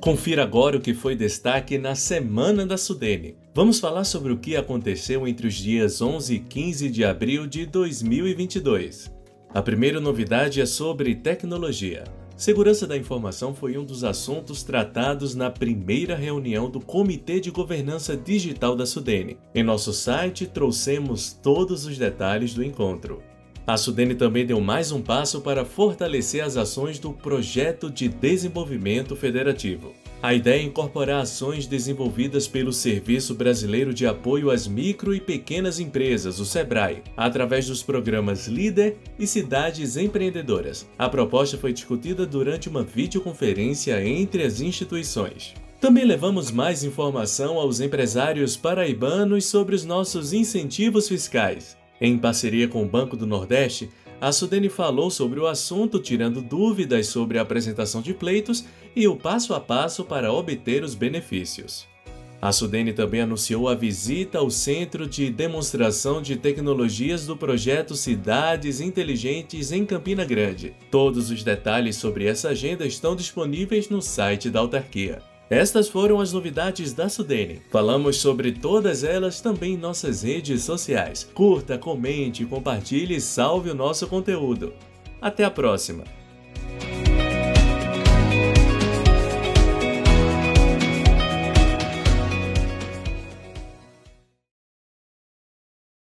Confira agora o que foi destaque na Semana da Sudene. Vamos falar sobre o que aconteceu entre os dias 11 e 15 de abril de 2022. A primeira novidade é sobre tecnologia. Segurança da informação foi um dos assuntos tratados na primeira reunião do Comitê de Governança Digital da Sudene. Em nosso site trouxemos todos os detalhes do encontro. A Sudene também deu mais um passo para fortalecer as ações do Projeto de Desenvolvimento Federativo. A ideia é incorporar ações desenvolvidas pelo Serviço Brasileiro de Apoio às Micro e Pequenas Empresas, o SEBRAE, através dos programas Líder e Cidades Empreendedoras. A proposta foi discutida durante uma videoconferência entre as instituições. Também levamos mais informação aos empresários paraibanos sobre os nossos incentivos fiscais. Em parceria com o Banco do Nordeste, a Sudene falou sobre o assunto, tirando dúvidas sobre a apresentação de pleitos e o passo a passo para obter os benefícios. A Sudene também anunciou a visita ao Centro de Demonstração de Tecnologias do projeto Cidades Inteligentes em Campina Grande. Todos os detalhes sobre essa agenda estão disponíveis no site da autarquia. Estas foram as novidades da Sudene. Falamos sobre todas elas também em nossas redes sociais. Curta, comente, compartilhe e salve o nosso conteúdo. Até a próxima!